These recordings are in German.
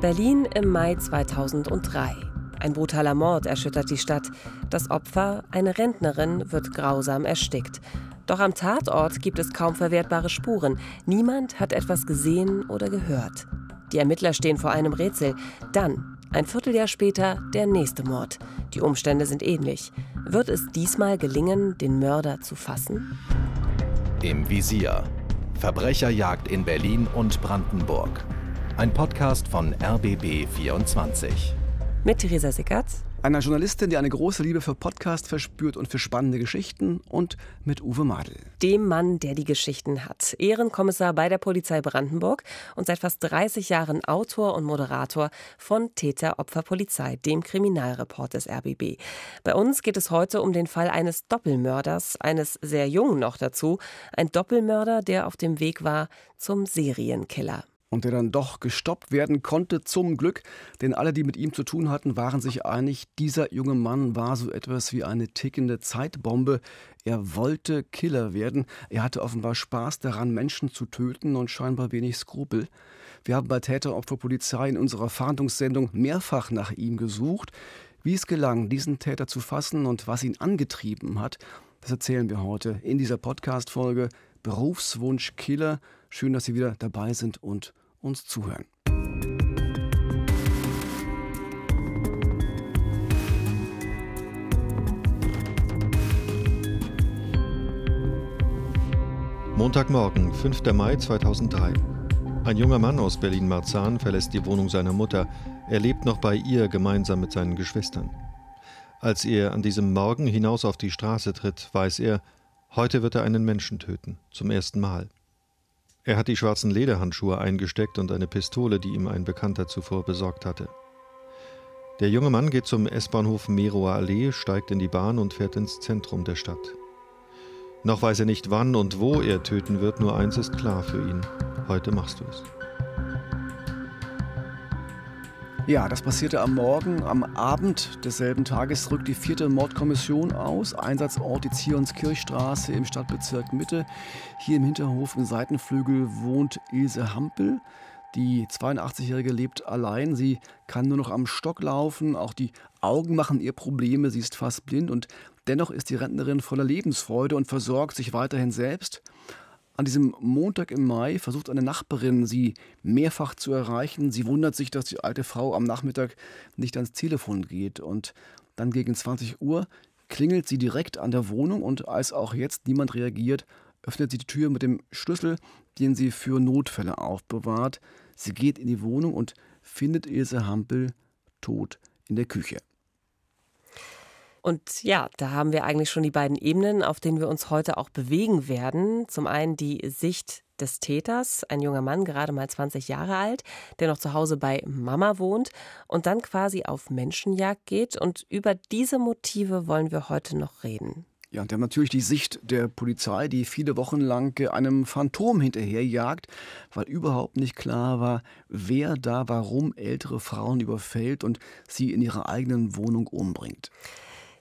Berlin im Mai 2003. Ein brutaler Mord erschüttert die Stadt. Das Opfer, eine Rentnerin, wird grausam erstickt. Doch am Tatort gibt es kaum verwertbare Spuren. Niemand hat etwas gesehen oder gehört. Die Ermittler stehen vor einem Rätsel. Dann, ein Vierteljahr später, der nächste Mord. Die Umstände sind ähnlich. Wird es diesmal gelingen, den Mörder zu fassen? Im Visier. Verbrecherjagd in Berlin und Brandenburg. Ein Podcast von RBB 24. Mit Theresa Sickert einer Journalistin, die eine große Liebe für Podcast verspürt und für spannende Geschichten und mit Uwe Madel. Dem Mann, der die Geschichten hat. Ehrenkommissar bei der Polizei Brandenburg und seit fast 30 Jahren Autor und Moderator von Täter Opfer Polizei, dem Kriminalreport des RBB. Bei uns geht es heute um den Fall eines Doppelmörders, eines sehr jungen noch dazu. Ein Doppelmörder, der auf dem Weg war zum Serienkiller und der dann doch gestoppt werden konnte, zum Glück, denn alle, die mit ihm zu tun hatten, waren sich einig, dieser junge Mann war so etwas wie eine tickende Zeitbombe. Er wollte Killer werden, er hatte offenbar Spaß daran, Menschen zu töten und scheinbar wenig Skrupel. Wir haben bei Täteropfer Polizei in unserer Fahndungssendung mehrfach nach ihm gesucht. Wie es gelang, diesen Täter zu fassen und was ihn angetrieben hat, das erzählen wir heute in dieser Podcast-Folge Berufswunsch Killer. Schön, dass Sie wieder dabei sind und uns zuhören. Montagmorgen, 5. Mai 2003. Ein junger Mann aus Berlin-Marzahn verlässt die Wohnung seiner Mutter. Er lebt noch bei ihr gemeinsam mit seinen Geschwistern. Als er an diesem Morgen hinaus auf die Straße tritt, weiß er, Heute wird er einen Menschen töten, zum ersten Mal. Er hat die schwarzen Lederhandschuhe eingesteckt und eine Pistole, die ihm ein Bekannter zuvor besorgt hatte. Der junge Mann geht zum S-Bahnhof Meroer Allee, steigt in die Bahn und fährt ins Zentrum der Stadt. Noch weiß er nicht, wann und wo er töten wird, nur eins ist klar für ihn. Heute machst du es. Ja, das passierte am Morgen. Am Abend desselben Tages rückt die vierte Mordkommission aus. Einsatzort die Zionskirchstraße im Stadtbezirk Mitte. Hier im Hinterhof im Seitenflügel wohnt Ilse Hampel. Die 82-Jährige lebt allein. Sie kann nur noch am Stock laufen. Auch die Augen machen ihr Probleme. Sie ist fast blind und dennoch ist die Rentnerin voller Lebensfreude und versorgt sich weiterhin selbst. An diesem Montag im Mai versucht eine Nachbarin, sie mehrfach zu erreichen. Sie wundert sich, dass die alte Frau am Nachmittag nicht ans Telefon geht. Und dann gegen 20 Uhr klingelt sie direkt an der Wohnung und als auch jetzt niemand reagiert, öffnet sie die Tür mit dem Schlüssel, den sie für Notfälle aufbewahrt. Sie geht in die Wohnung und findet Ilse Hampel tot in der Küche. Und ja, da haben wir eigentlich schon die beiden Ebenen, auf denen wir uns heute auch bewegen werden. Zum einen die Sicht des Täters, ein junger Mann, gerade mal 20 Jahre alt, der noch zu Hause bei Mama wohnt und dann quasi auf Menschenjagd geht. Und über diese Motive wollen wir heute noch reden. Ja, und wir haben natürlich die Sicht der Polizei, die viele Wochen lang einem Phantom hinterherjagt, weil überhaupt nicht klar war, wer da warum ältere Frauen überfällt und sie in ihrer eigenen Wohnung umbringt.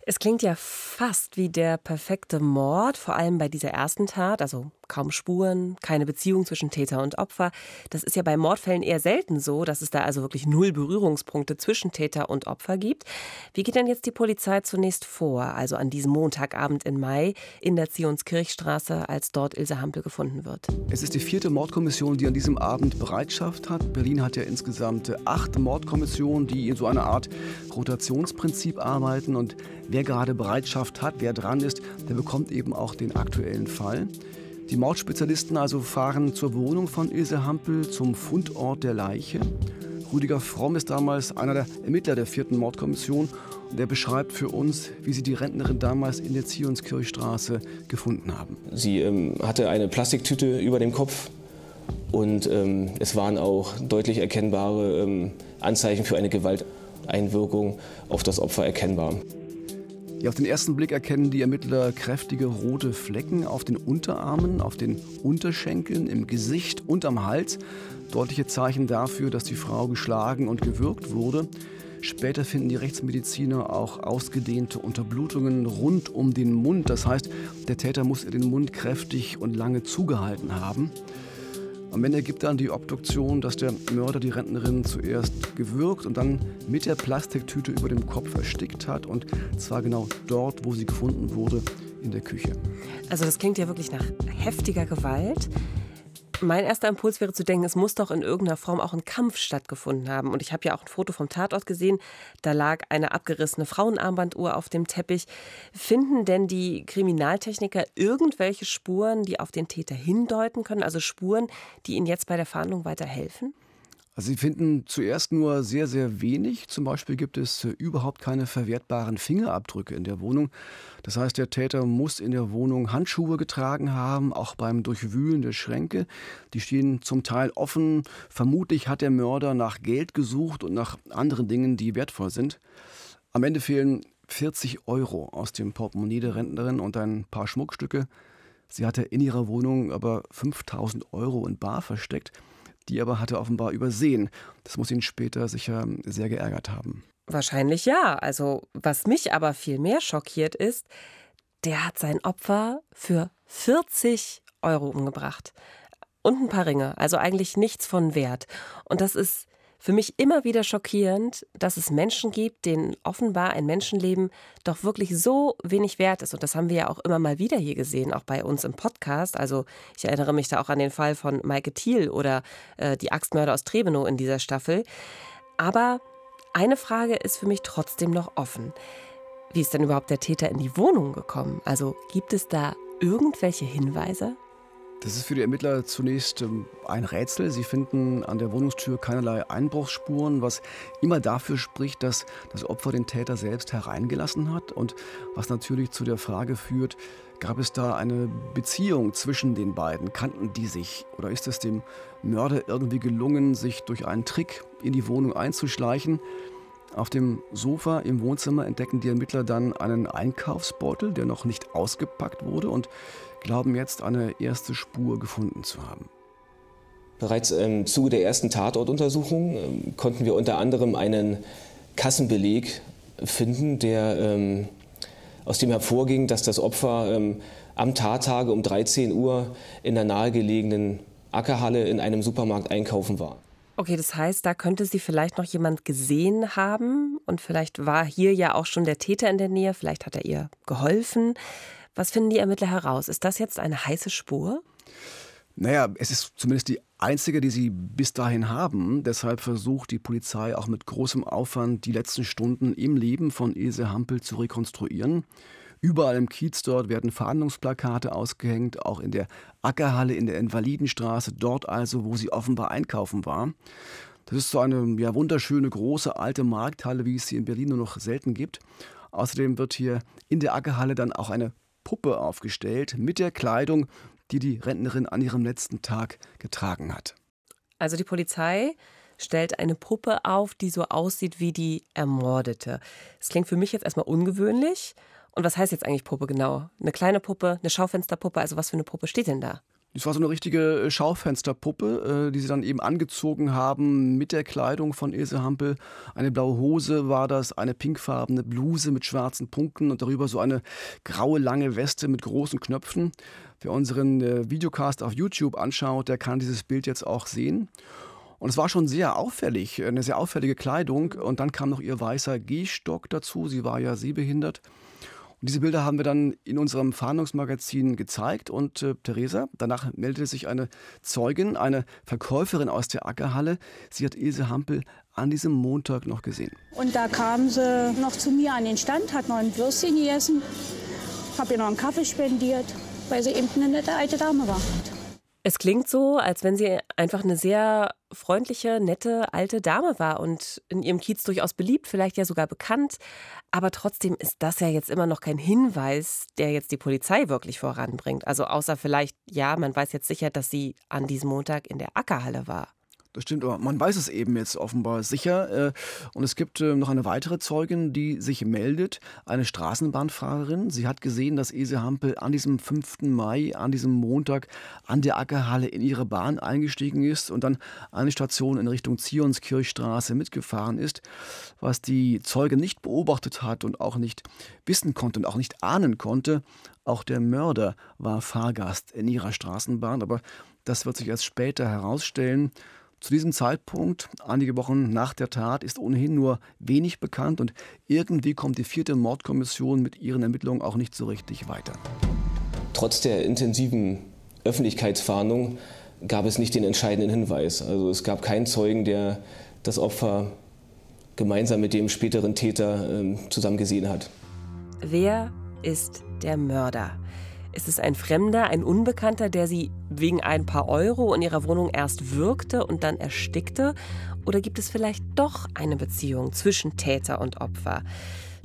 Es klingt ja fast wie der perfekte Mord, vor allem bei dieser ersten Tat, also kaum Spuren, keine Beziehung zwischen Täter und Opfer. Das ist ja bei Mordfällen eher selten so, dass es da also wirklich null Berührungspunkte zwischen Täter und Opfer gibt. Wie geht denn jetzt die Polizei zunächst vor, also an diesem Montagabend in Mai in der Zionskirchstraße, als dort Ilse Hampel gefunden wird? Es ist die vierte Mordkommission, die an diesem Abend Bereitschaft hat. Berlin hat ja insgesamt acht Mordkommissionen, die in so einer Art Rotationsprinzip arbeiten und wer gerade Bereitschaft hat, wer dran ist, der bekommt eben auch den aktuellen Fall. Die Mordspezialisten also fahren zur Wohnung von Ilse Hampel zum Fundort der Leiche. Rüdiger Fromm ist damals einer der Ermittler der vierten Mordkommission und er beschreibt für uns, wie sie die Rentnerin damals in der Zionskirchstraße gefunden haben. Sie ähm, hatte eine Plastiktüte über dem Kopf und ähm, es waren auch deutlich erkennbare ähm, Anzeichen für eine Gewalteinwirkung auf das Opfer erkennbar. Ja, auf den ersten Blick erkennen die Ermittler kräftige rote Flecken auf den Unterarmen, auf den Unterschenkeln, im Gesicht und am Hals. Deutliche Zeichen dafür, dass die Frau geschlagen und gewürgt wurde. Später finden die Rechtsmediziner auch ausgedehnte Unterblutungen rund um den Mund. Das heißt, der Täter muss den Mund kräftig und lange zugehalten haben. Am Ende gibt dann die Obduktion, dass der Mörder die Rentnerin zuerst gewürgt und dann mit der Plastiktüte über dem Kopf erstickt hat. Und zwar genau dort, wo sie gefunden wurde, in der Küche. Also das klingt ja wirklich nach heftiger Gewalt. Mein erster Impuls wäre zu denken, es muss doch in irgendeiner Form auch ein Kampf stattgefunden haben. Und ich habe ja auch ein Foto vom Tatort gesehen. Da lag eine abgerissene Frauenarmbanduhr auf dem Teppich. Finden denn die Kriminaltechniker irgendwelche Spuren, die auf den Täter hindeuten können? Also Spuren, die ihnen jetzt bei der Fahndung weiterhelfen? Also Sie finden zuerst nur sehr, sehr wenig. Zum Beispiel gibt es äh, überhaupt keine verwertbaren Fingerabdrücke in der Wohnung. Das heißt, der Täter muss in der Wohnung Handschuhe getragen haben, auch beim Durchwühlen der Schränke. Die stehen zum Teil offen. Vermutlich hat der Mörder nach Geld gesucht und nach anderen Dingen, die wertvoll sind. Am Ende fehlen 40 Euro aus dem Portemonnaie der Rentnerin und ein paar Schmuckstücke. Sie hatte in ihrer Wohnung aber 5000 Euro in Bar versteckt. Die aber hat er offenbar übersehen. Das muss ihn später sicher sehr geärgert haben. Wahrscheinlich ja. Also, was mich aber viel mehr schockiert ist, der hat sein Opfer für 40 Euro umgebracht. Und ein paar Ringe, also eigentlich nichts von Wert. Und das ist für mich immer wieder schockierend, dass es Menschen gibt, denen offenbar ein Menschenleben doch wirklich so wenig wert ist. Und das haben wir ja auch immer mal wieder hier gesehen, auch bei uns im Podcast. Also ich erinnere mich da auch an den Fall von Maike Thiel oder äh, die Axtmörder aus Trebenow in dieser Staffel. Aber eine Frage ist für mich trotzdem noch offen. Wie ist denn überhaupt der Täter in die Wohnung gekommen? Also gibt es da irgendwelche Hinweise? Das ist für die Ermittler zunächst ähm, ein Rätsel. Sie finden an der Wohnungstür keinerlei Einbruchsspuren, was immer dafür spricht, dass das Opfer den Täter selbst hereingelassen hat und was natürlich zu der Frage führt, gab es da eine Beziehung zwischen den beiden? Kannten die sich? Oder ist es dem Mörder irgendwie gelungen, sich durch einen Trick in die Wohnung einzuschleichen? Auf dem Sofa im Wohnzimmer entdecken die Ermittler dann einen Einkaufsbeutel, der noch nicht ausgepackt wurde und glauben jetzt eine erste Spur gefunden zu haben. Bereits im Zuge der ersten Tatortuntersuchung ähm, konnten wir unter anderem einen Kassenbeleg finden, der, ähm, aus dem hervorging, dass das Opfer ähm, am Tattage um 13 Uhr in der nahegelegenen Ackerhalle in einem Supermarkt einkaufen war. Okay, das heißt, da könnte sie vielleicht noch jemand gesehen haben und vielleicht war hier ja auch schon der Täter in der Nähe, vielleicht hat er ihr geholfen. Was finden die Ermittler heraus? Ist das jetzt eine heiße Spur? Naja, es ist zumindest die einzige, die sie bis dahin haben. Deshalb versucht die Polizei auch mit großem Aufwand die letzten Stunden im Leben von Ilse Hampel zu rekonstruieren. Überall im Kiez dort werden Verhandlungsplakate ausgehängt, auch in der Ackerhalle in der Invalidenstraße, dort also, wo sie offenbar einkaufen war. Das ist so eine ja, wunderschöne große alte Markthalle, wie es sie in Berlin nur noch selten gibt. Außerdem wird hier in der Ackerhalle dann auch eine Puppe aufgestellt mit der Kleidung, die die Rentnerin an ihrem letzten Tag getragen hat. Also die Polizei stellt eine Puppe auf, die so aussieht wie die Ermordete. Das klingt für mich jetzt erstmal ungewöhnlich. Und was heißt jetzt eigentlich Puppe genau? Eine kleine Puppe, eine Schaufensterpuppe, also was für eine Puppe steht denn da? Es war so eine richtige äh, Schaufensterpuppe, äh, die sie dann eben angezogen haben mit der Kleidung von Ilse Hampel. Eine blaue Hose war das, eine pinkfarbene Bluse mit schwarzen Punkten und darüber so eine graue lange Weste mit großen Knöpfen. Wer unseren äh, Videocast auf YouTube anschaut, der kann dieses Bild jetzt auch sehen. Und es war schon sehr auffällig, eine sehr auffällige Kleidung. Und dann kam noch ihr weißer Gehstock dazu. Sie war ja sehbehindert. Und diese Bilder haben wir dann in unserem Fahndungsmagazin gezeigt und äh, Theresa, danach meldete sich eine Zeugin, eine Verkäuferin aus der Ackerhalle. Sie hat Ilse Hampel an diesem Montag noch gesehen. Und da kam sie noch zu mir an den Stand, hat noch ein Würstchen gegessen, habe ihr noch einen Kaffee spendiert, weil sie eben eine nette alte Dame war. Es klingt so, als wenn sie einfach eine sehr freundliche, nette alte Dame war und in ihrem Kiez durchaus beliebt, vielleicht ja sogar bekannt. Aber trotzdem ist das ja jetzt immer noch kein Hinweis, der jetzt die Polizei wirklich voranbringt. Also außer vielleicht, ja, man weiß jetzt sicher, dass sie an diesem Montag in der Ackerhalle war. Das stimmt, aber man weiß es eben jetzt offenbar sicher. Äh, und es gibt äh, noch eine weitere Zeugin, die sich meldet, eine Straßenbahnfahrerin. Sie hat gesehen, dass Ese Hampel an diesem 5. Mai, an diesem Montag, an der Ackerhalle in ihre Bahn eingestiegen ist und dann eine Station in Richtung Zionskirchstraße mitgefahren ist. Was die Zeugin nicht beobachtet hat und auch nicht wissen konnte und auch nicht ahnen konnte, auch der Mörder war Fahrgast in ihrer Straßenbahn, aber das wird sich erst später herausstellen. Zu diesem Zeitpunkt, einige Wochen nach der Tat, ist ohnehin nur wenig bekannt und irgendwie kommt die vierte Mordkommission mit ihren Ermittlungen auch nicht so richtig weiter. Trotz der intensiven Öffentlichkeitsfahndung gab es nicht den entscheidenden Hinweis. Also es gab keinen Zeugen, der das Opfer gemeinsam mit dem späteren Täter äh, zusammen gesehen hat. Wer ist der Mörder? Ist es ein Fremder, ein Unbekannter, der sie wegen ein paar Euro in ihrer Wohnung erst würgte und dann erstickte? Oder gibt es vielleicht doch eine Beziehung zwischen Täter und Opfer?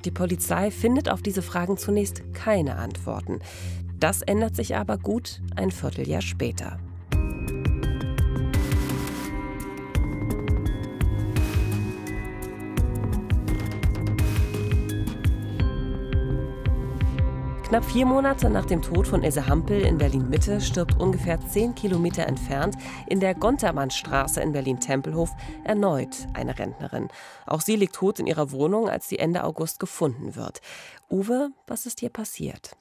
Die Polizei findet auf diese Fragen zunächst keine Antworten. Das ändert sich aber gut ein Vierteljahr später. Knapp vier Monate nach dem Tod von Else Hampel in Berlin-Mitte stirbt ungefähr zehn Kilometer entfernt in der Gontermannstraße in Berlin-Tempelhof erneut eine Rentnerin. Auch sie liegt tot in ihrer Wohnung, als sie Ende August gefunden wird. Uwe, was ist hier passiert?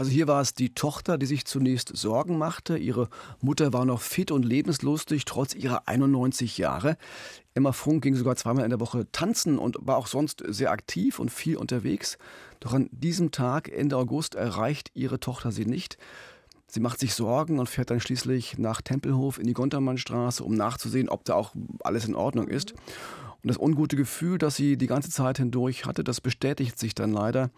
Also hier war es die Tochter, die sich zunächst Sorgen machte. Ihre Mutter war noch fit und lebenslustig, trotz ihrer 91 Jahre. Emma Funk ging sogar zweimal in der Woche tanzen und war auch sonst sehr aktiv und viel unterwegs. Doch an diesem Tag, Ende August, erreicht ihre Tochter sie nicht. Sie macht sich Sorgen und fährt dann schließlich nach Tempelhof in die Gontermannstraße, um nachzusehen, ob da auch alles in Ordnung ist. Und das ungute Gefühl, das sie die ganze Zeit hindurch hatte, das bestätigt sich dann leider.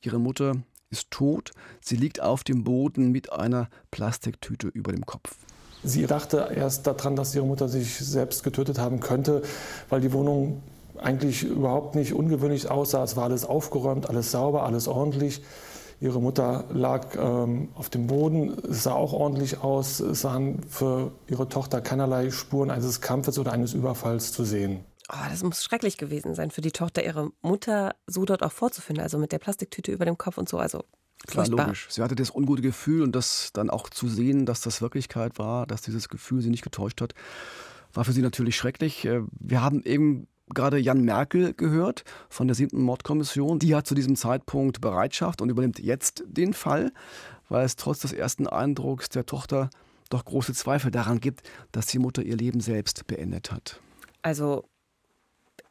Ihre Mutter ist tot. Sie liegt auf dem Boden mit einer Plastiktüte über dem Kopf. Sie dachte erst daran, dass ihre Mutter sich selbst getötet haben könnte, weil die Wohnung eigentlich überhaupt nicht ungewöhnlich aussah. Es war alles aufgeräumt, alles sauber, alles ordentlich. Ihre Mutter lag ähm, auf dem Boden, es sah auch ordentlich aus. Es sahen für ihre Tochter keinerlei Spuren eines Kampfes oder eines Überfalls zu sehen. Oh, das muss schrecklich gewesen sein für die Tochter, ihre Mutter so dort auch vorzufinden, also mit der Plastiktüte über dem Kopf und so. Also Klar, logisch. Sie hatte das ungute Gefühl und das dann auch zu sehen, dass das Wirklichkeit war, dass dieses Gefühl sie nicht getäuscht hat, war für sie natürlich schrecklich. Äh, wir haben eben gerade Jan Merkel gehört von der siebten Mordkommission. Die hat zu diesem Zeitpunkt Bereitschaft und übernimmt jetzt den Fall, weil es trotz des ersten Eindrucks der Tochter doch große Zweifel daran gibt, dass die Mutter ihr Leben selbst beendet hat. Also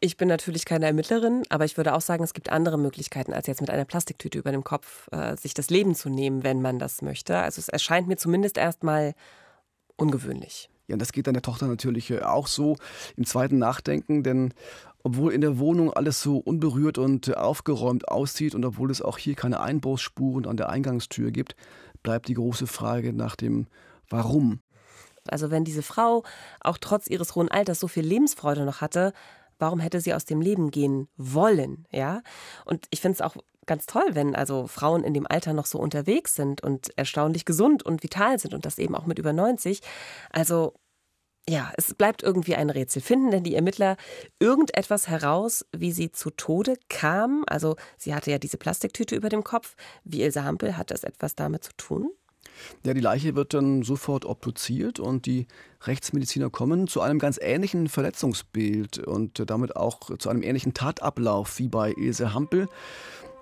ich bin natürlich keine Ermittlerin, aber ich würde auch sagen, es gibt andere Möglichkeiten, als jetzt mit einer Plastiktüte über dem Kopf äh, sich das Leben zu nehmen, wenn man das möchte. Also es erscheint mir zumindest erstmal ungewöhnlich. Ja, und das geht dann der Tochter natürlich äh, auch so im zweiten Nachdenken, denn obwohl in der Wohnung alles so unberührt und äh, aufgeräumt aussieht und obwohl es auch hier keine Einbruchsspuren an der Eingangstür gibt, bleibt die große Frage nach dem Warum. Also wenn diese Frau auch trotz ihres hohen Alters so viel Lebensfreude noch hatte, warum hätte sie aus dem Leben gehen wollen, ja? Und ich finde es auch ganz toll, wenn also Frauen in dem Alter noch so unterwegs sind und erstaunlich gesund und vital sind und das eben auch mit über 90. Also ja, es bleibt irgendwie ein Rätsel. Finden denn die Ermittler irgendetwas heraus, wie sie zu Tode kam? Also sie hatte ja diese Plastiktüte über dem Kopf. Wie Ilse Hampel, hat das etwas damit zu tun? Ja, die Leiche wird dann sofort obduziert und die Rechtsmediziner kommen zu einem ganz ähnlichen Verletzungsbild und damit auch zu einem ähnlichen Tatablauf wie bei Ilse Hampel.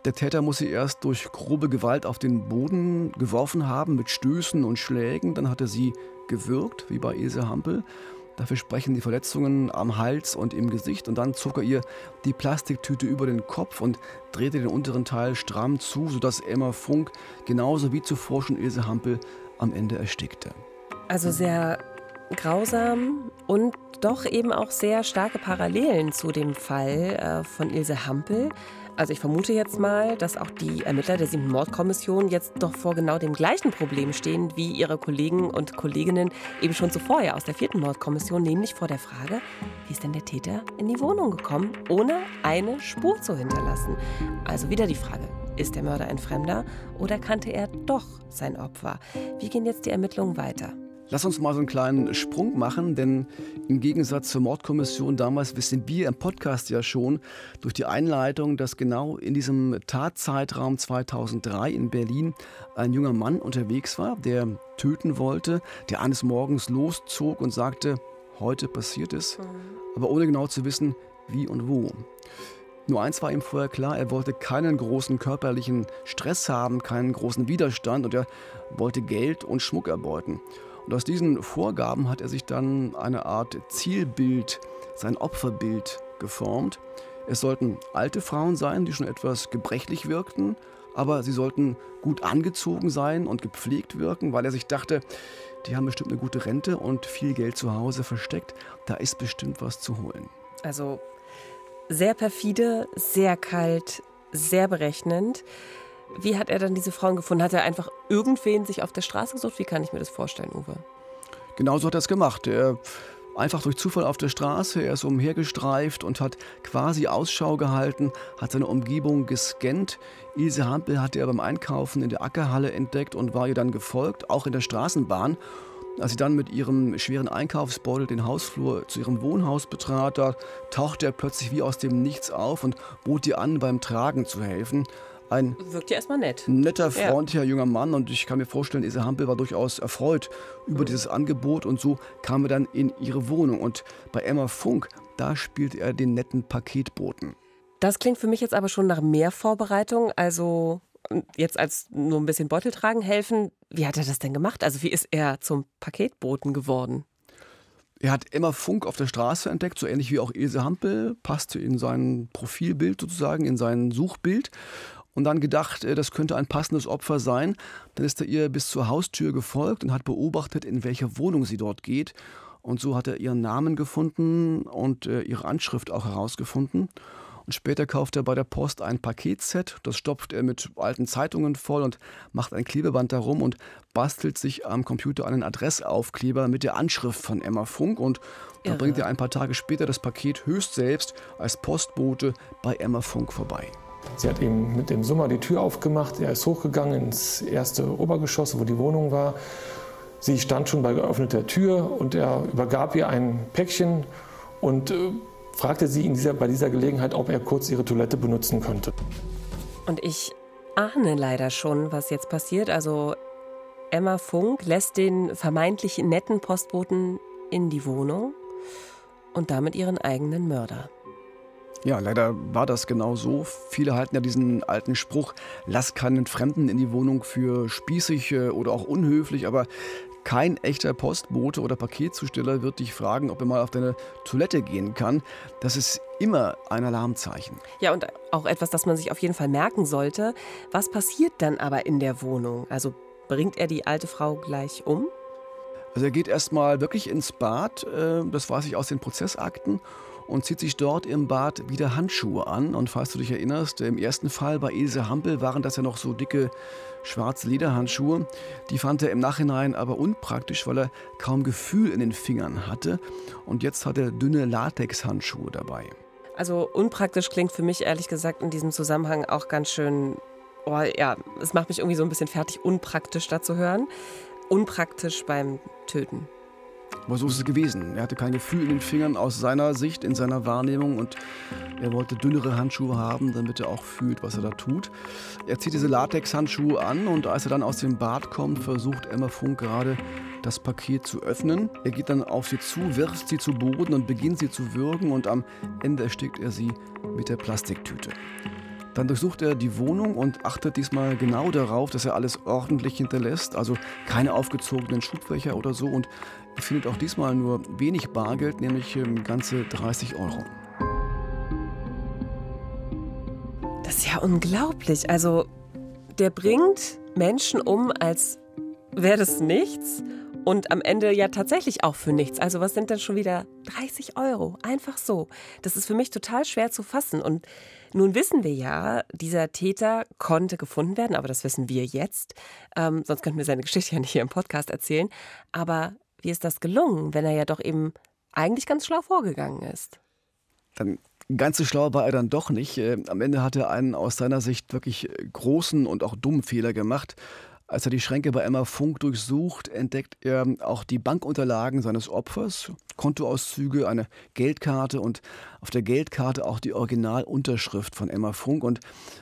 Der Täter muss sie erst durch grobe Gewalt auf den Boden geworfen haben mit Stößen und Schlägen. Dann hat er sie gewürgt, wie bei Ilse Hampel. Dafür sprechen die Verletzungen am Hals und im Gesicht. Und dann zog er ihr die Plastiktüte über den Kopf und drehte den unteren Teil stramm zu, sodass Emma Funk genauso wie zuvor schon Ilse Hampel am Ende erstickte. Also sehr grausam und doch eben auch sehr starke Parallelen zu dem Fall äh, von Ilse Hampel. Also ich vermute jetzt mal, dass auch die Ermittler der siebten Mordkommission jetzt doch vor genau dem gleichen Problem stehen wie ihre Kollegen und Kolleginnen eben schon zuvor ja aus der vierten Mordkommission, nämlich vor der Frage, wie ist denn der Täter in die Wohnung gekommen, ohne eine Spur zu hinterlassen? Also wieder die Frage, ist der Mörder ein Fremder oder kannte er doch sein Opfer? Wie gehen jetzt die Ermittlungen weiter? Lass uns mal so einen kleinen Sprung machen, denn im Gegensatz zur Mordkommission damals wissen wir im Podcast ja schon durch die Einleitung, dass genau in diesem Tatzeitraum 2003 in Berlin ein junger Mann unterwegs war, der töten wollte, der eines Morgens loszog und sagte, heute passiert es, mhm. aber ohne genau zu wissen, wie und wo. Nur eins war ihm vorher klar, er wollte keinen großen körperlichen Stress haben, keinen großen Widerstand und er wollte Geld und Schmuck erbeuten. Und aus diesen Vorgaben hat er sich dann eine Art Zielbild, sein Opferbild geformt. Es sollten alte Frauen sein, die schon etwas gebrechlich wirkten, aber sie sollten gut angezogen sein und gepflegt wirken, weil er sich dachte, die haben bestimmt eine gute Rente und viel Geld zu Hause versteckt, da ist bestimmt was zu holen. Also sehr perfide, sehr kalt, sehr berechnend. Wie hat er dann diese Frauen gefunden? Hat er einfach irgendwen sich auf der Straße gesucht? Wie kann ich mir das vorstellen, Uwe? Genauso hat er es gemacht. Er einfach durch Zufall auf der Straße, er ist umhergestreift und hat quasi Ausschau gehalten, hat seine Umgebung gescannt. Ilse Hampel hat er beim Einkaufen in der Ackerhalle entdeckt und war ihr dann gefolgt, auch in der Straßenbahn. Als sie dann mit ihrem schweren Einkaufsbeutel den Hausflur zu ihrem Wohnhaus betrat, da tauchte er plötzlich wie aus dem Nichts auf und bot ihr an, beim Tragen zu helfen. Ein Wirkt ja erstmal nett. Netter, freundlicher ja. junger Mann und ich kann mir vorstellen, Ise Hampel war durchaus erfreut über dieses Angebot und so kam er dann in ihre Wohnung. Und bei Emma Funk, da spielt er den netten Paketboten. Das klingt für mich jetzt aber schon nach mehr Vorbereitung. Also jetzt als nur ein bisschen Beutel tragen helfen. Wie hat er das denn gemacht? Also wie ist er zum Paketboten geworden? Er hat Emma Funk auf der Straße entdeckt, so ähnlich wie auch Ilse Hampel, passte in sein Profilbild sozusagen, in sein Suchbild und dann gedacht, äh, das könnte ein passendes Opfer sein. Dann ist er ihr bis zur Haustür gefolgt und hat beobachtet, in welche Wohnung sie dort geht. Und so hat er ihren Namen gefunden und äh, ihre Anschrift auch herausgefunden. Und später kauft er bei der Post ein Paketset, das stopft er mit alten Zeitungen voll und macht ein Klebeband darum und bastelt sich am Computer einen Adressaufkleber mit der Anschrift von Emma Funk und dann bringt er ein paar Tage später das Paket höchst selbst als Postbote bei Emma Funk vorbei. Sie hat ihm mit dem Summer die Tür aufgemacht. Er ist hochgegangen ins erste Obergeschoss, wo die Wohnung war. Sie stand schon bei geöffneter Tür und er übergab ihr ein Päckchen und äh, fragte sie dieser, bei dieser Gelegenheit, ob er kurz ihre Toilette benutzen könnte. Und ich ahne leider schon, was jetzt passiert. Also Emma Funk lässt den vermeintlich netten Postboten in die Wohnung und damit ihren eigenen Mörder. Ja, leider war das genau so. Viele halten ja diesen alten Spruch, lass keinen Fremden in die Wohnung für spießig oder auch unhöflich, aber kein echter Postbote oder Paketzusteller wird dich fragen, ob er mal auf deine Toilette gehen kann. Das ist immer ein Alarmzeichen. Ja, und auch etwas, das man sich auf jeden Fall merken sollte. Was passiert dann aber in der Wohnung? Also bringt er die alte Frau gleich um? Also er geht erstmal wirklich ins Bad, äh, das weiß ich aus den Prozessakten, und zieht sich dort im Bad wieder Handschuhe an. Und falls du dich erinnerst, im ersten Fall bei Ilse Hampel waren das ja noch so dicke schwarze Lederhandschuhe. Die fand er im Nachhinein aber unpraktisch, weil er kaum Gefühl in den Fingern hatte. Und jetzt hat er dünne Latexhandschuhe dabei. Also unpraktisch klingt für mich ehrlich gesagt in diesem Zusammenhang auch ganz schön, oh ja, es macht mich irgendwie so ein bisschen fertig, unpraktisch da zu hören. Unpraktisch beim Töten. Aber so ist es gewesen. Er hatte kein Gefühl in den Fingern aus seiner Sicht, in seiner Wahrnehmung und er wollte dünnere Handschuhe haben, damit er auch fühlt, was er da tut. Er zieht diese Latexhandschuhe an und als er dann aus dem Bad kommt, versucht Emma Funk gerade das Paket zu öffnen. Er geht dann auf sie zu, wirft sie zu Boden und beginnt sie zu würgen und am Ende erstickt er sie mit der Plastiktüte. Dann durchsucht er die Wohnung und achtet diesmal genau darauf, dass er alles ordentlich hinterlässt, also keine aufgezogenen Schubfächer oder so und findet auch diesmal nur wenig Bargeld, nämlich ähm, ganze 30 Euro. Das ist ja unglaublich. Also der bringt Menschen um, als wäre das nichts und am Ende ja tatsächlich auch für nichts. Also was sind denn schon wieder 30 Euro? Einfach so. Das ist für mich total schwer zu fassen. Und nun wissen wir ja, dieser Täter konnte gefunden werden, aber das wissen wir jetzt. Ähm, sonst könnten wir seine Geschichte ja nicht hier im Podcast erzählen. Aber wie ist das gelungen, wenn er ja doch eben eigentlich ganz schlau vorgegangen ist? Dann Ganz so schlau war er dann doch nicht. Äh, am Ende hat er einen aus seiner Sicht wirklich großen und auch dummen Fehler gemacht. Als er die Schränke bei Emma Funk durchsucht, entdeckt er auch die Bankunterlagen seines Opfers, Kontoauszüge, eine Geldkarte und auf der Geldkarte auch die Originalunterschrift von Emma Funk. Und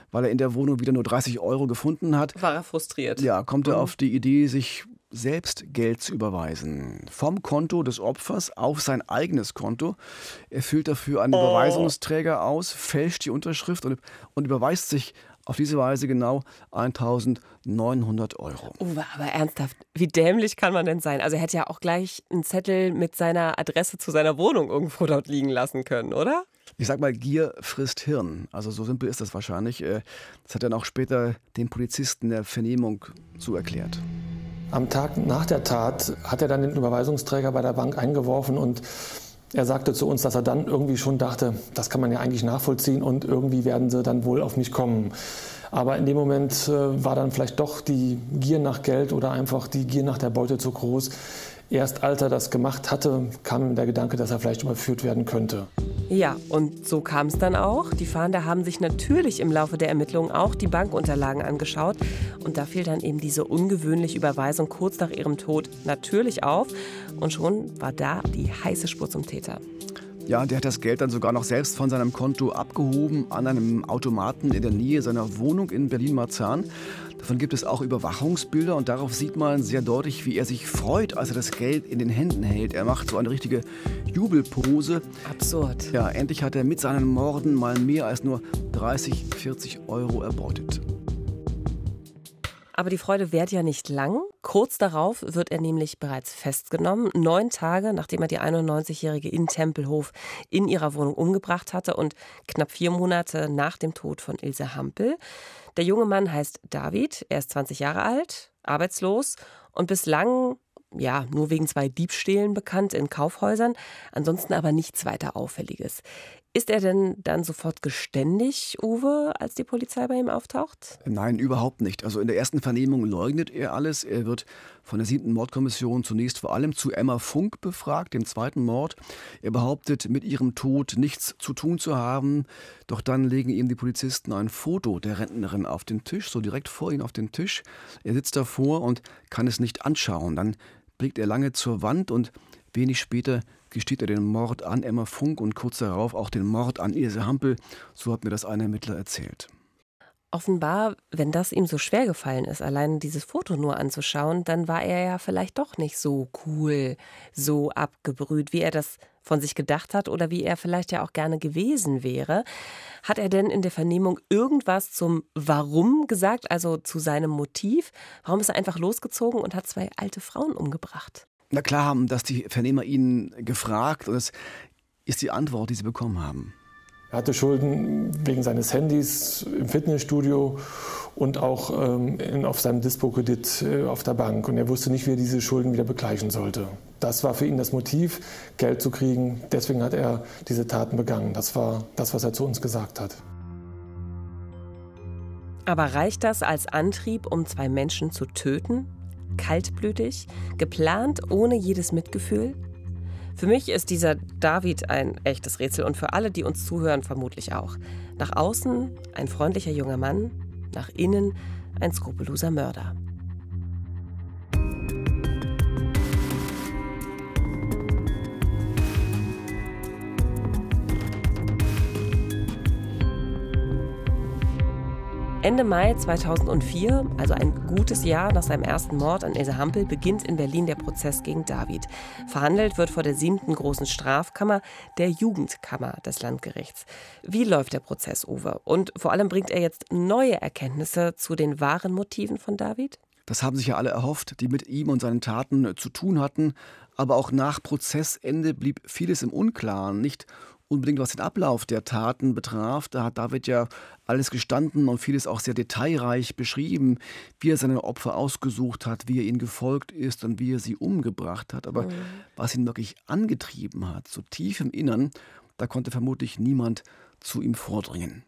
weil er in der Wohnung wieder nur 30 Euro gefunden hat, war er frustriert. Ja, kommt er mhm. auf die Idee, sich selbst Geld zu überweisen. Vom Konto des Opfers auf sein eigenes Konto. Er füllt dafür einen oh. Überweisungsträger aus, fälscht die Unterschrift und, und überweist sich auf diese Weise genau 1900 Euro. Uwe, aber ernsthaft, wie dämlich kann man denn sein? Also er hätte ja auch gleich einen Zettel mit seiner Adresse zu seiner Wohnung irgendwo dort liegen lassen können, oder? Ich sag mal, Gier frisst Hirn. Also so simpel ist das wahrscheinlich. Äh, das hat er dann auch später den Polizisten der Vernehmung so erklärt. Am Tag nach der Tat hat er dann den Überweisungsträger bei der Bank eingeworfen und er sagte zu uns, dass er dann irgendwie schon dachte, das kann man ja eigentlich nachvollziehen und irgendwie werden sie dann wohl auf mich kommen. Aber in dem Moment äh, war dann vielleicht doch die Gier nach Geld oder einfach die Gier nach der Beute zu groß. Erst als er das gemacht hatte, kam ihm der Gedanke, dass er vielleicht überführt werden könnte. Ja, und so kam es dann auch. Die Fahnder haben sich natürlich im Laufe der Ermittlungen auch die Bankunterlagen angeschaut. Und da fiel dann eben diese ungewöhnliche Überweisung kurz nach ihrem Tod natürlich auf. Und schon war da die heiße Spur zum Täter. Ja, der hat das Geld dann sogar noch selbst von seinem Konto abgehoben an einem Automaten in der Nähe seiner Wohnung in Berlin-Marzahn. Davon gibt es auch Überwachungsbilder und darauf sieht man sehr deutlich, wie er sich freut, als er das Geld in den Händen hält. Er macht so eine richtige Jubelpose. Absurd. Ja, endlich hat er mit seinen Morden mal mehr als nur 30, 40 Euro erbeutet. Aber die Freude währt ja nicht lang. Kurz darauf wird er nämlich bereits festgenommen, neun Tage nachdem er die 91-Jährige in Tempelhof in ihrer Wohnung umgebracht hatte und knapp vier Monate nach dem Tod von Ilse Hampel. Der junge Mann heißt David, er ist 20 Jahre alt, arbeitslos und bislang ja, nur wegen zwei Diebstählen bekannt in Kaufhäusern, ansonsten aber nichts weiter Auffälliges. Ist er denn dann sofort geständig, Uwe, als die Polizei bei ihm auftaucht? Nein, überhaupt nicht. Also in der ersten Vernehmung leugnet er alles. Er wird von der siebten Mordkommission zunächst vor allem zu Emma Funk befragt, dem zweiten Mord. Er behauptet, mit ihrem Tod nichts zu tun zu haben. Doch dann legen ihm die Polizisten ein Foto der Rentnerin auf den Tisch, so direkt vor ihm auf den Tisch. Er sitzt davor und kann es nicht anschauen. Dann blickt er lange zur Wand und wenig später gesteht er den Mord an Emma Funk und kurz darauf auch den Mord an Ilse Hampel. So hat mir das ein Ermittler erzählt. Offenbar, wenn das ihm so schwer gefallen ist, allein dieses Foto nur anzuschauen, dann war er ja vielleicht doch nicht so cool, so abgebrüht, wie er das von sich gedacht hat oder wie er vielleicht ja auch gerne gewesen wäre. Hat er denn in der Vernehmung irgendwas zum Warum gesagt, also zu seinem Motiv? Warum ist er einfach losgezogen und hat zwei alte Frauen umgebracht? Na klar haben das die Vernehmer ihn gefragt und es ist die Antwort, die sie bekommen haben. Er hatte Schulden wegen seines Handys im Fitnessstudio und auch ähm, in, auf seinem Dispo-Kredit äh, auf der Bank. Und er wusste nicht, wie er diese Schulden wieder begleichen sollte. Das war für ihn das Motiv, Geld zu kriegen. Deswegen hat er diese Taten begangen. Das war das, was er zu uns gesagt hat. Aber reicht das als Antrieb, um zwei Menschen zu töten? Kaltblütig, geplant ohne jedes Mitgefühl? Für mich ist dieser David ein echtes Rätsel und für alle, die uns zuhören, vermutlich auch. Nach außen ein freundlicher junger Mann, nach innen ein skrupelloser Mörder. Ende Mai 2004, also ein gutes Jahr nach seinem ersten Mord an Ilse Hampel, beginnt in Berlin der Prozess gegen David. Verhandelt wird vor der siebten großen Strafkammer, der Jugendkammer des Landgerichts. Wie läuft der Prozess, Uwe? Und vor allem bringt er jetzt neue Erkenntnisse zu den wahren Motiven von David? Das haben sich ja alle erhofft, die mit ihm und seinen Taten zu tun hatten. Aber auch nach Prozessende blieb vieles im Unklaren. Nicht unbedingt was den Ablauf der Taten betraf. Da hat David ja alles gestanden und vieles auch sehr detailreich beschrieben, wie er seine Opfer ausgesucht hat, wie er ihnen gefolgt ist und wie er sie umgebracht hat. Aber mhm. was ihn wirklich angetrieben hat, so tief im Innern, da konnte vermutlich niemand zu ihm vordringen.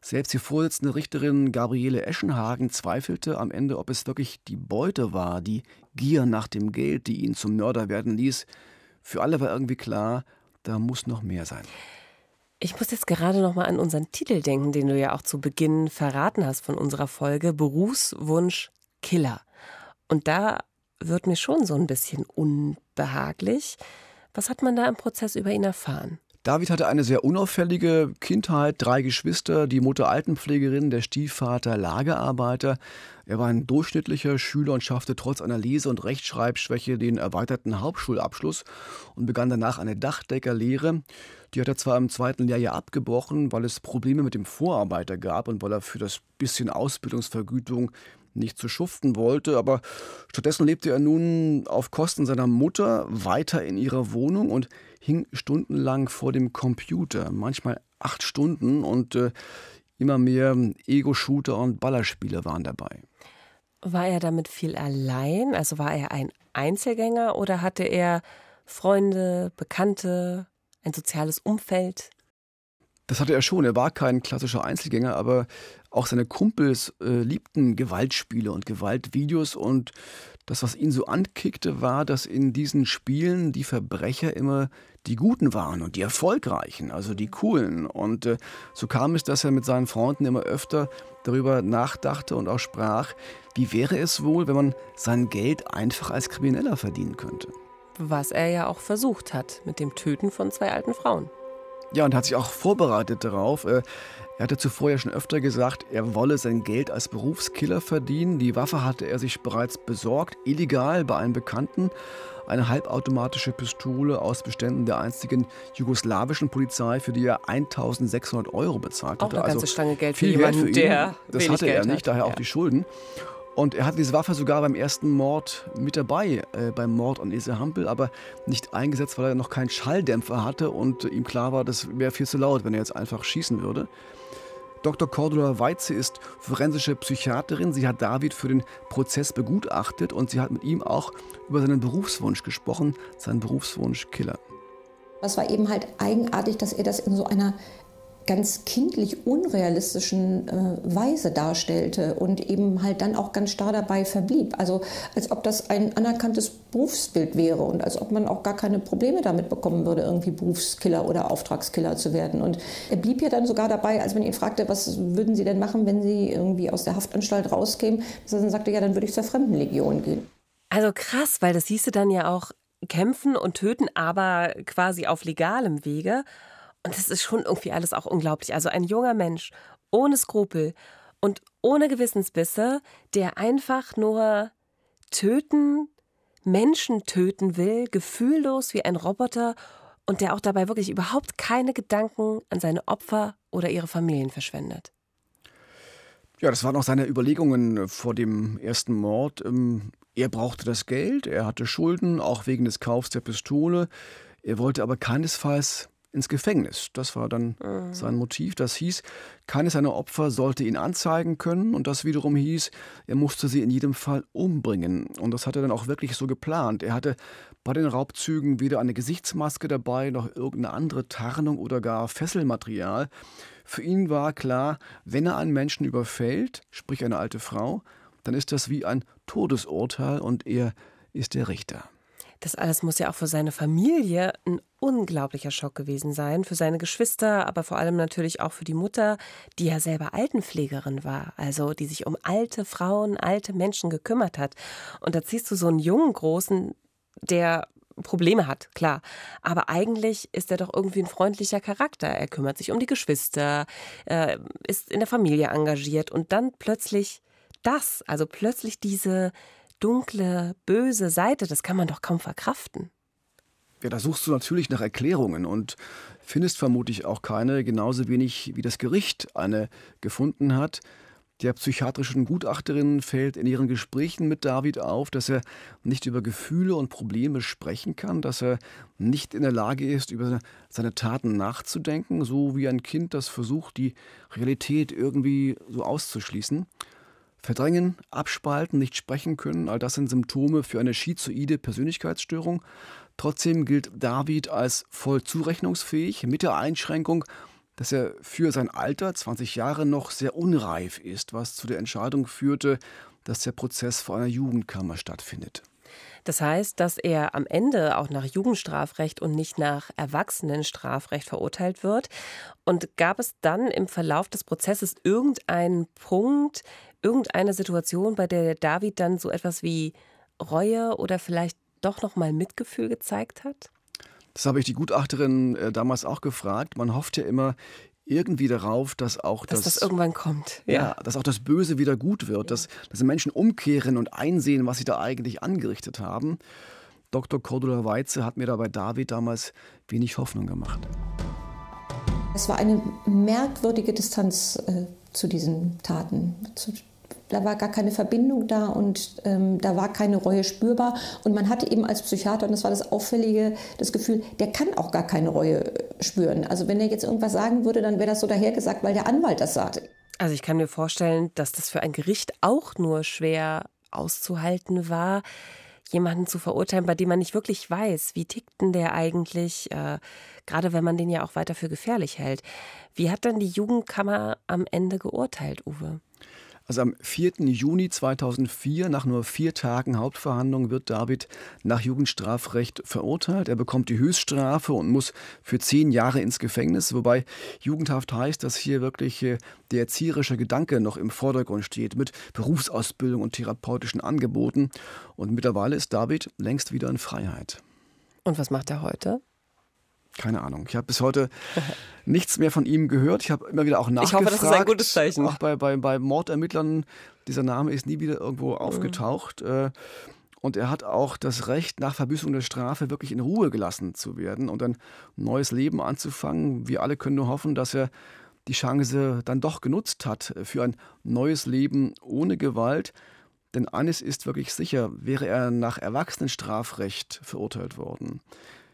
Selbst die Vorsitzende Richterin Gabriele Eschenhagen zweifelte am Ende, ob es wirklich die Beute war, die Gier nach dem Geld, die ihn zum Mörder werden ließ. Für alle war irgendwie klar, da muss noch mehr sein. Ich muss jetzt gerade noch mal an unseren Titel denken, den du ja auch zu Beginn verraten hast von unserer Folge Berufswunsch Killer. Und da wird mir schon so ein bisschen unbehaglich. Was hat man da im Prozess über ihn erfahren? David hatte eine sehr unauffällige Kindheit, drei Geschwister, die Mutter Altenpflegerin, der Stiefvater Lagerarbeiter. Er war ein durchschnittlicher Schüler und schaffte trotz einer Lese- und Rechtschreibschwäche den erweiterten Hauptschulabschluss und begann danach eine Dachdeckerlehre. Die hat er zwar im zweiten Lehrjahr abgebrochen, weil es Probleme mit dem Vorarbeiter gab und weil er für das bisschen Ausbildungsvergütung nicht zu schuften wollte, aber stattdessen lebte er nun auf Kosten seiner Mutter weiter in ihrer Wohnung und hing stundenlang vor dem Computer, manchmal acht Stunden und äh, immer mehr Ego-Shooter und Ballerspiele waren dabei. War er damit viel allein? Also war er ein Einzelgänger oder hatte er Freunde, Bekannte, ein soziales Umfeld? Das hatte er schon. Er war kein klassischer Einzelgänger, aber auch seine Kumpels äh, liebten Gewaltspiele und Gewaltvideos und das, was ihn so ankickte, war, dass in diesen Spielen die Verbrecher immer die Guten waren und die Erfolgreichen, also die Coolen. Und äh, so kam es, dass er mit seinen Freunden immer öfter darüber nachdachte und auch sprach, wie wäre es wohl, wenn man sein Geld einfach als Krimineller verdienen könnte. Was er ja auch versucht hat mit dem Töten von zwei alten Frauen. Ja, und hat sich auch vorbereitet darauf. Er hatte zuvor ja schon öfter gesagt, er wolle sein Geld als Berufskiller verdienen. Die Waffe hatte er sich bereits besorgt, illegal bei einem Bekannten. Eine halbautomatische Pistole aus Beständen der einstigen jugoslawischen Polizei, für die er 1600 Euro bezahlt hatte. Auch eine ganze also Stange Geld für jemanden, Geld für ihn. der Das hatte Geld er nicht, hat. daher ja. auch die Schulden. Und er hatte diese Waffe sogar beim ersten Mord mit dabei, äh, beim Mord an Ese Hampel, aber nicht eingesetzt, weil er noch keinen Schalldämpfer hatte und ihm klar war, das wäre viel zu laut, wenn er jetzt einfach schießen würde. Dr. Cordula Weitze ist forensische Psychiaterin. Sie hat David für den Prozess begutachtet und sie hat mit ihm auch über seinen Berufswunsch gesprochen, seinen Berufswunsch Killer. Es war eben halt eigenartig, dass er das in so einer ganz kindlich unrealistischen äh, Weise darstellte und eben halt dann auch ganz starr dabei verblieb. Also als ob das ein anerkanntes Berufsbild wäre und als ob man auch gar keine Probleme damit bekommen würde, irgendwie Berufskiller oder Auftragskiller zu werden. Und er blieb ja dann sogar dabei, als man ihn fragte, was würden Sie denn machen, wenn Sie irgendwie aus der Haftanstalt rauskämen, dass er dann sagte, ja, dann würde ich zur Fremdenlegion gehen. Also krass, weil das hieße dann ja auch kämpfen und töten, aber quasi auf legalem Wege. Und das ist schon irgendwie alles auch unglaublich. Also ein junger Mensch ohne Skrupel und ohne Gewissensbisse, der einfach nur töten, Menschen töten will, gefühllos wie ein Roboter und der auch dabei wirklich überhaupt keine Gedanken an seine Opfer oder ihre Familien verschwendet. Ja, das waren auch seine Überlegungen vor dem ersten Mord. Ähm, er brauchte das Geld, er hatte Schulden, auch wegen des Kaufs der Pistole. Er wollte aber keinesfalls ins Gefängnis. Das war dann mhm. sein Motiv. Das hieß, keines seiner Opfer sollte ihn anzeigen können und das wiederum hieß, er musste sie in jedem Fall umbringen. Und das hat er dann auch wirklich so geplant. Er hatte bei den Raubzügen weder eine Gesichtsmaske dabei noch irgendeine andere Tarnung oder gar Fesselmaterial. Für ihn war klar, wenn er einen Menschen überfällt, sprich eine alte Frau, dann ist das wie ein Todesurteil und er ist der Richter. Das alles muss ja auch für seine Familie ein unglaublicher Schock gewesen sein, für seine Geschwister, aber vor allem natürlich auch für die Mutter, die ja selber Altenpflegerin war, also die sich um alte Frauen, alte Menschen gekümmert hat. Und da ziehst du so einen jungen Großen, der Probleme hat, klar. Aber eigentlich ist er doch irgendwie ein freundlicher Charakter. Er kümmert sich um die Geschwister, äh, ist in der Familie engagiert und dann plötzlich das, also plötzlich diese dunkle, böse Seite, das kann man doch kaum verkraften. Ja, da suchst du natürlich nach Erklärungen und findest vermutlich auch keine, genauso wenig wie das Gericht eine gefunden hat. Der psychiatrischen Gutachterin fällt in ihren Gesprächen mit David auf, dass er nicht über Gefühle und Probleme sprechen kann, dass er nicht in der Lage ist, über seine Taten nachzudenken, so wie ein Kind, das versucht, die Realität irgendwie so auszuschließen. Verdrängen, abspalten, nicht sprechen können, all das sind Symptome für eine schizoide Persönlichkeitsstörung. Trotzdem gilt David als voll zurechnungsfähig, mit der Einschränkung, dass er für sein Alter, 20 Jahre, noch sehr unreif ist, was zu der Entscheidung führte, dass der Prozess vor einer Jugendkammer stattfindet. Das heißt, dass er am Ende auch nach Jugendstrafrecht und nicht nach Erwachsenenstrafrecht verurteilt wird. Und gab es dann im Verlauf des Prozesses irgendeinen Punkt, irgendeine Situation, bei der David dann so etwas wie Reue oder vielleicht doch noch mal Mitgefühl gezeigt hat? Das habe ich die Gutachterin äh, damals auch gefragt. Man hofft ja immer irgendwie darauf, dass auch dass das, das irgendwann kommt. Ja. ja. dass auch das Böse wieder gut wird, dass, dass Menschen umkehren und einsehen, was sie da eigentlich angerichtet haben. Dr. Cordula Weize hat mir da bei David damals wenig Hoffnung gemacht. Es war eine merkwürdige Distanz äh, zu diesen Taten, zu da war gar keine Verbindung da und ähm, da war keine Reue spürbar. Und man hatte eben als Psychiater, und das war das Auffällige, das Gefühl, der kann auch gar keine Reue äh, spüren. Also wenn er jetzt irgendwas sagen würde, dann wäre das so dahergesagt, weil der Anwalt das sagte. Also ich kann mir vorstellen, dass das für ein Gericht auch nur schwer auszuhalten war, jemanden zu verurteilen, bei dem man nicht wirklich weiß, wie tickt denn der eigentlich, äh, gerade wenn man den ja auch weiter für gefährlich hält. Wie hat dann die Jugendkammer am Ende geurteilt, Uwe? Also am 4. Juni 2004, nach nur vier Tagen Hauptverhandlung, wird David nach Jugendstrafrecht verurteilt. Er bekommt die Höchststrafe und muss für zehn Jahre ins Gefängnis, wobei Jugendhaft heißt, dass hier wirklich äh, der erzieherische Gedanke noch im Vordergrund steht, mit Berufsausbildung und therapeutischen Angeboten. Und mittlerweile ist David längst wieder in Freiheit. Und was macht er heute? Keine Ahnung. Ich habe bis heute nichts mehr von ihm gehört. Ich habe immer wieder auch nachgefragt. Ich hoffe, das ist ein gutes Zeichen. Auch bei, bei, bei Mordermittlern, dieser Name ist nie wieder irgendwo mhm. aufgetaucht. Mhm. Und er hat auch das Recht, nach Verbüßung der Strafe wirklich in Ruhe gelassen zu werden und ein neues Leben anzufangen. Wir alle können nur hoffen, dass er die Chance dann doch genutzt hat für ein neues Leben ohne Gewalt. Denn eines ist wirklich sicher, wäre er nach Erwachsenenstrafrecht verurteilt worden,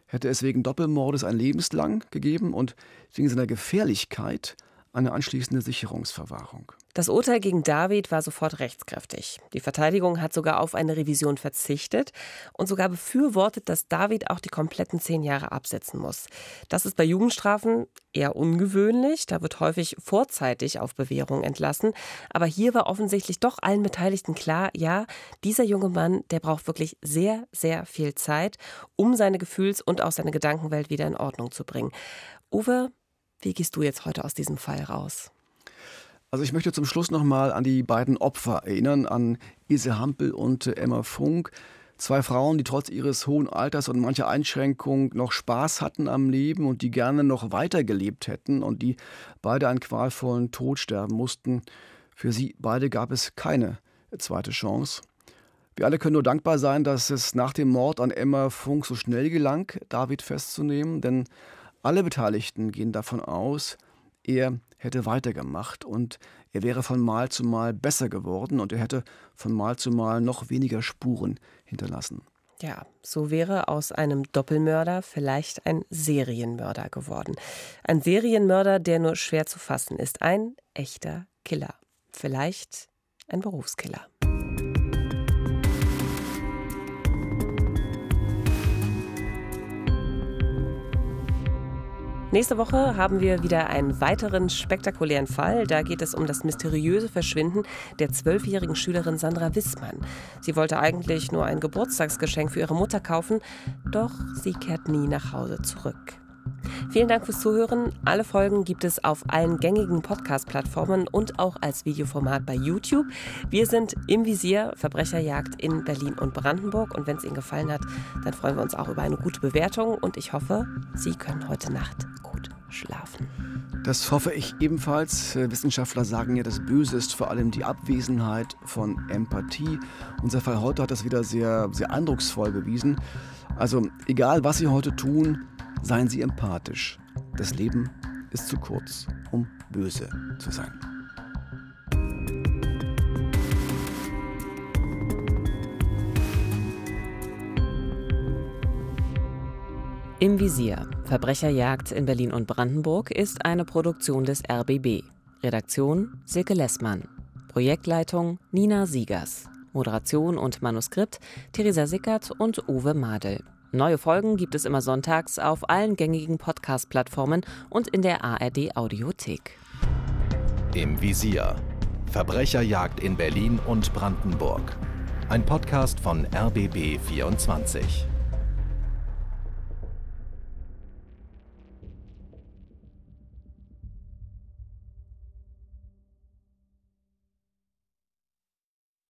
hätte es wegen Doppelmordes ein lebenslang gegeben und wegen seiner Gefährlichkeit eine anschließende Sicherungsverwahrung. Das Urteil gegen David war sofort rechtskräftig. Die Verteidigung hat sogar auf eine Revision verzichtet und sogar befürwortet, dass David auch die kompletten zehn Jahre absetzen muss. Das ist bei Jugendstrafen eher ungewöhnlich. Da wird häufig vorzeitig auf Bewährung entlassen. Aber hier war offensichtlich doch allen Beteiligten klar, ja, dieser junge Mann, der braucht wirklich sehr, sehr viel Zeit, um seine Gefühls- und auch seine Gedankenwelt wieder in Ordnung zu bringen. Uwe, wie gehst du jetzt heute aus diesem Fall raus? Also ich möchte zum Schluss nochmal an die beiden Opfer erinnern, an Ise Hampel und Emma Funk. Zwei Frauen, die trotz ihres hohen Alters und mancher Einschränkung noch Spaß hatten am Leben und die gerne noch weitergelebt hätten und die beide einen qualvollen Tod sterben mussten. Für sie beide gab es keine zweite Chance. Wir alle können nur dankbar sein, dass es nach dem Mord an Emma Funk so schnell gelang, David festzunehmen, denn alle Beteiligten gehen davon aus, er hätte weitergemacht und er wäre von Mal zu Mal besser geworden und er hätte von Mal zu Mal noch weniger Spuren hinterlassen. Ja, so wäre aus einem Doppelmörder vielleicht ein Serienmörder geworden. Ein Serienmörder, der nur schwer zu fassen ist. Ein echter Killer. Vielleicht ein Berufskiller. Nächste Woche haben wir wieder einen weiteren spektakulären Fall. Da geht es um das mysteriöse Verschwinden der zwölfjährigen Schülerin Sandra Wissmann. Sie wollte eigentlich nur ein Geburtstagsgeschenk für ihre Mutter kaufen, doch sie kehrt nie nach Hause zurück. Vielen Dank fürs Zuhören. Alle Folgen gibt es auf allen gängigen Podcast-Plattformen und auch als Videoformat bei YouTube. Wir sind im Visier Verbrecherjagd in Berlin und Brandenburg. Und wenn es Ihnen gefallen hat, dann freuen wir uns auch über eine gute Bewertung. Und ich hoffe, Sie können heute Nacht gut schlafen. Das hoffe ich ebenfalls. Wissenschaftler sagen ja, das Böse ist vor allem die Abwesenheit von Empathie. Unser Fall heute hat das wieder sehr, sehr eindrucksvoll bewiesen. Also egal, was Sie heute tun, Seien Sie empathisch. Das Leben ist zu kurz, um böse zu sein. Im Visier. Verbrecherjagd in Berlin und Brandenburg ist eine Produktion des RBB. Redaktion Silke Lessmann. Projektleitung Nina Siegers. Moderation und Manuskript Theresa Sickert und Uwe Madel. Neue Folgen gibt es immer sonntags auf allen gängigen Podcast-Plattformen und in der ARD Audiothek. Im Visier. Verbrecherjagd in Berlin und Brandenburg. Ein Podcast von RBB 24.